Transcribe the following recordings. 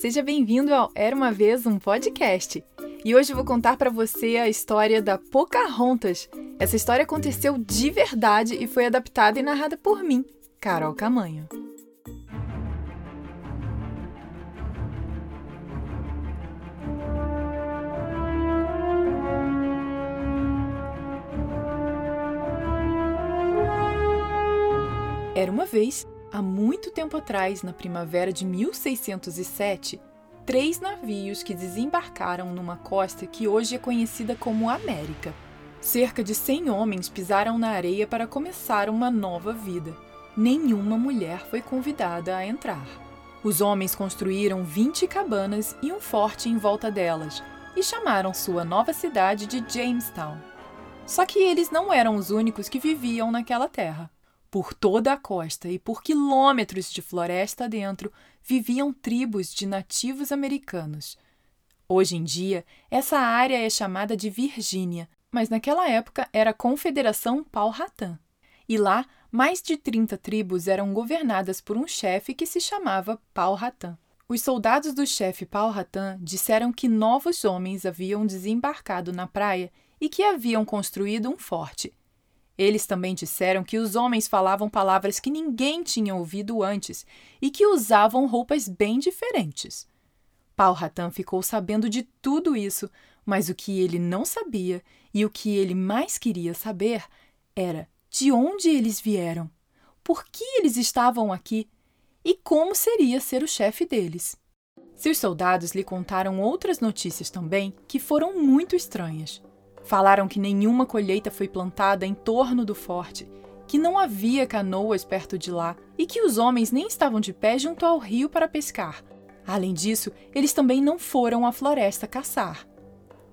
seja bem-vindo ao Era uma vez um podcast. E hoje eu vou contar para você a história da Pocahontas. Essa história aconteceu de verdade e foi adaptada e narrada por mim, Carol Camanho. Era uma vez, há muito tempo atrás, na primavera de 1607, três navios que desembarcaram numa costa que hoje é conhecida como América. Cerca de 100 homens pisaram na areia para começar uma nova vida. Nenhuma mulher foi convidada a entrar. Os homens construíram 20 cabanas e um forte em volta delas e chamaram sua nova cidade de Jamestown. Só que eles não eram os únicos que viviam naquela terra. Por toda a costa e por quilômetros de floresta dentro viviam tribos de nativos americanos. Hoje em dia, essa área é chamada de Virgínia, mas naquela época era Confederação Powhatan. E lá, mais de 30 tribos eram governadas por um chefe que se chamava Powhatan. Os soldados do chefe Powhatan disseram que novos homens haviam desembarcado na praia e que haviam construído um forte. Eles também disseram que os homens falavam palavras que ninguém tinha ouvido antes e que usavam roupas bem diferentes. Pau Ratan ficou sabendo de tudo isso, mas o que ele não sabia e o que ele mais queria saber era de onde eles vieram, por que eles estavam aqui e como seria ser o chefe deles. Seus soldados lhe contaram outras notícias também que foram muito estranhas. Falaram que nenhuma colheita foi plantada em torno do forte, que não havia canoas perto de lá e que os homens nem estavam de pé junto ao rio para pescar. Além disso, eles também não foram à floresta caçar.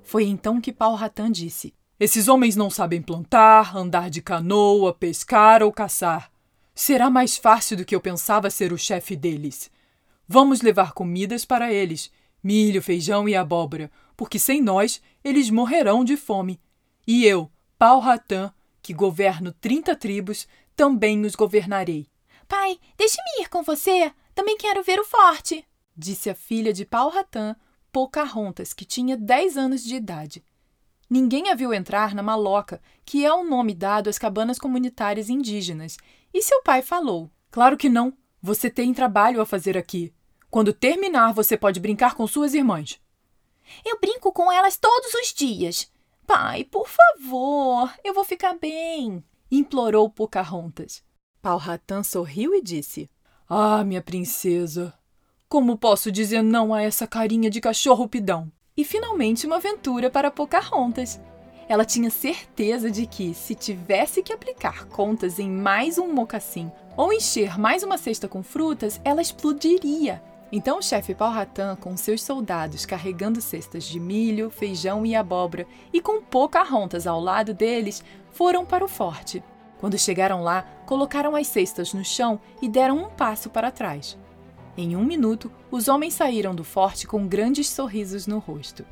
Foi então que Paul Ratan disse: Esses homens não sabem plantar, andar de canoa, pescar ou caçar. Será mais fácil do que eu pensava ser o chefe deles. Vamos levar comidas para eles milho, feijão e abóbora, porque sem nós eles morrerão de fome. E eu, Pau Ratã, que governo trinta tribos, também os governarei. Pai, deixe-me ir com você. Também quero ver o forte, disse a filha de Pau Ratã, Pocahontas, que tinha dez anos de idade. Ninguém a viu entrar na maloca, que é o nome dado às cabanas comunitárias indígenas, e seu pai falou: Claro que não. Você tem trabalho a fazer aqui. Quando terminar, você pode brincar com suas irmãs. Eu brinco com elas todos os dias. Pai, por favor, eu vou ficar bem, implorou Pocahontas. Ratan sorriu e disse: Ah, minha princesa, como posso dizer não a essa carinha de cachorro pidão? E finalmente uma aventura para Pocahontas. Ela tinha certeza de que, se tivesse que aplicar contas em mais um mocassim ou encher mais uma cesta com frutas, ela explodiria. Então o chefe Powhatan, com seus soldados carregando cestas de milho, feijão e abóbora, e com Pocahontas ao lado deles, foram para o forte. Quando chegaram lá, colocaram as cestas no chão e deram um passo para trás. Em um minuto, os homens saíram do forte com grandes sorrisos no rosto.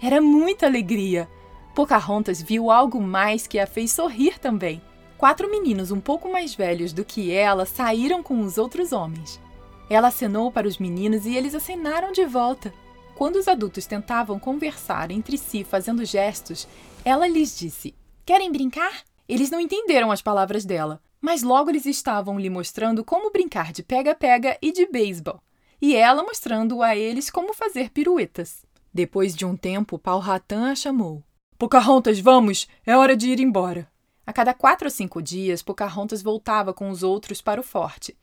Era muita alegria! Pocahontas viu algo mais que a fez sorrir também. Quatro meninos um pouco mais velhos do que ela saíram com os outros homens. Ela acenou para os meninos e eles acenaram de volta. Quando os adultos tentavam conversar entre si fazendo gestos, ela lhes disse: Querem brincar? Eles não entenderam as palavras dela, mas logo eles estavam lhe mostrando como brincar de pega-pega e de beisebol, e ela mostrando a eles como fazer piruetas. Depois de um tempo, Paul Ratan a chamou. Pocahontas, vamos! É hora de ir embora. A cada quatro ou cinco dias, Pocahontas voltava com os outros para o forte.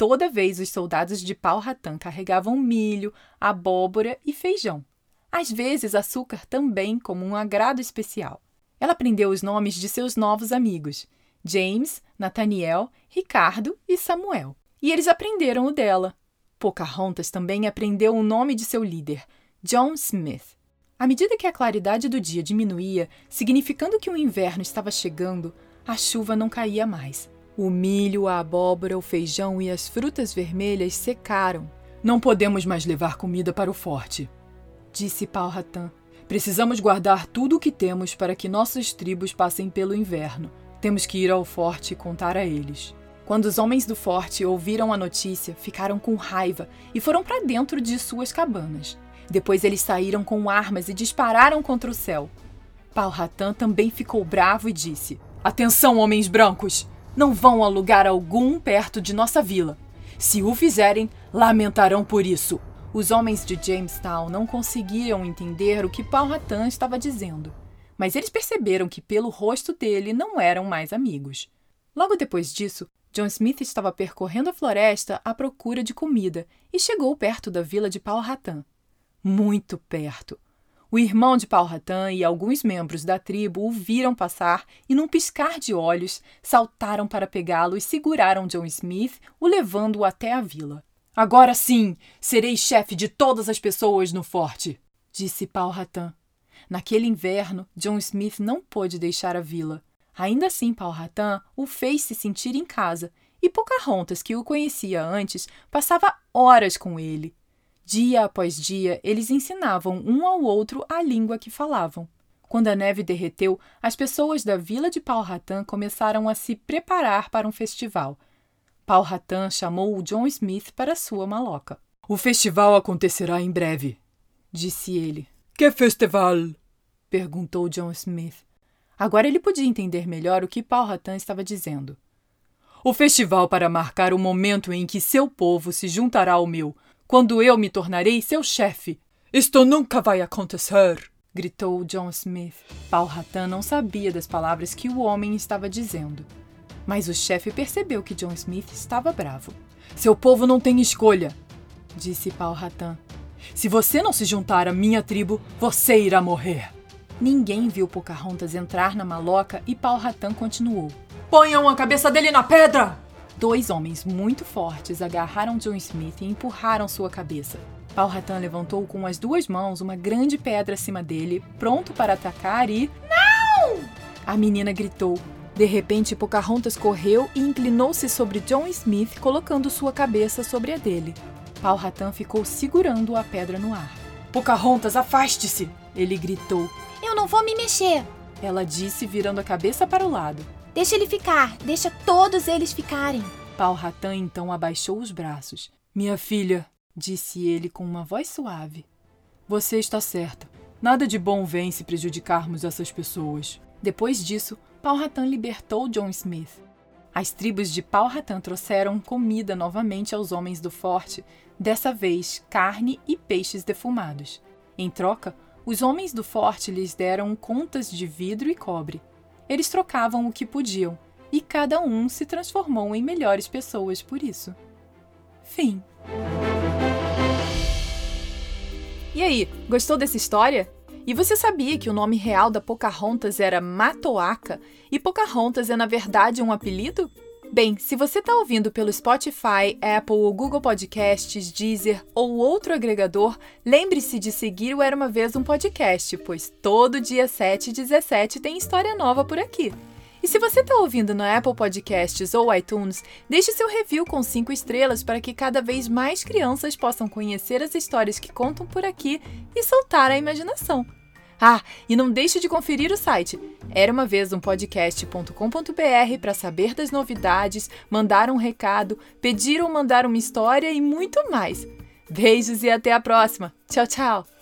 Toda vez os soldados de pau ratã carregavam milho, abóbora e feijão. Às vezes açúcar também, como um agrado especial. Ela aprendeu os nomes de seus novos amigos: James, Nathaniel, Ricardo e Samuel. E eles aprenderam o dela. Pocahontas também aprendeu o nome de seu líder, John Smith. À medida que a claridade do dia diminuía, significando que o inverno estava chegando, a chuva não caía mais. O milho, a abóbora, o feijão e as frutas vermelhas secaram. Não podemos mais levar comida para o forte, disse Ratan. Precisamos guardar tudo o que temos para que nossas tribos passem pelo inverno. Temos que ir ao forte e contar a eles. Quando os homens do forte ouviram a notícia, ficaram com raiva e foram para dentro de suas cabanas. Depois eles saíram com armas e dispararam contra o céu. Ratan também ficou bravo e disse: Atenção, homens brancos! Não vão a lugar algum perto de nossa vila. Se o fizerem, lamentarão por isso. Os homens de Jamestown não conseguiam entender o que Ratan estava dizendo, mas eles perceberam que pelo rosto dele não eram mais amigos. Logo depois disso, John Smith estava percorrendo a floresta à procura de comida e chegou perto da vila de Ratan. Muito perto. O irmão de Ratan e alguns membros da tribo o viram passar e, num piscar de olhos, saltaram para pegá-lo e seguraram John Smith, o levando-o até a vila. Agora sim, serei chefe de todas as pessoas no forte, disse Ratan. Naquele inverno, John Smith não pôde deixar a vila. Ainda assim, Ratan o fez se sentir em casa, e Pocahontas, que o conhecia antes, passava horas com ele. Dia após dia, eles ensinavam um ao outro a língua que falavam. Quando a neve derreteu, as pessoas da vila de Powhatan começaram a se preparar para um festival. Powhatan chamou o John Smith para sua maloca. O festival acontecerá em breve, disse ele. Que festival? perguntou John Smith. Agora ele podia entender melhor o que Powhatan estava dizendo. O festival para marcar o momento em que seu povo se juntará ao meu, quando eu me tornarei seu chefe. Isto nunca vai acontecer! gritou John Smith. Ratan não sabia das palavras que o homem estava dizendo. Mas o chefe percebeu que John Smith estava bravo. Seu povo não tem escolha, disse Ratan. Se você não se juntar à minha tribo, você irá morrer. Ninguém viu Pocahontas entrar na maloca e Ratan continuou. Ponham a cabeça dele na pedra! Dois homens muito fortes agarraram John Smith e empurraram sua cabeça. Ratan levantou com as duas mãos uma grande pedra acima dele, pronto para atacar e. Não! A menina gritou. De repente, Pocahontas correu e inclinou-se sobre John Smith, colocando sua cabeça sobre a dele. Ratan ficou segurando a pedra no ar. Pocahontas, afaste-se! Ele gritou. Eu não vou me mexer! Ela disse, virando a cabeça para o lado. Deixa ele ficar, deixa todos eles ficarem. Pau Ratan então abaixou os braços. Minha filha, disse ele com uma voz suave. Você está certa. Nada de bom vem se prejudicarmos essas pessoas. Depois disso, Pau Ratan libertou John Smith. As tribos de Pau Ratan trouxeram comida novamente aos homens do forte, dessa vez carne e peixes defumados. Em troca, os homens do forte lhes deram contas de vidro e cobre. Eles trocavam o que podiam, e cada um se transformou em melhores pessoas por isso. Fim. E aí, gostou dessa história? E você sabia que o nome real da Pocahontas era Matoaca e Pocahontas é na verdade um apelido? Bem, se você está ouvindo pelo Spotify, Apple ou Google Podcasts, Deezer ou outro agregador, lembre-se de seguir o Era Uma Vez um Podcast, pois todo dia 7 e 17 tem história nova por aqui. E se você está ouvindo no Apple Podcasts ou iTunes, deixe seu review com 5 estrelas para que cada vez mais crianças possam conhecer as histórias que contam por aqui e soltar a imaginação. Ah, e não deixe de conferir o site era uma vez um podcast.com.br para saber das novidades, mandar um recado, pedir ou mandar uma história e muito mais. Beijos e até a próxima. Tchau, tchau.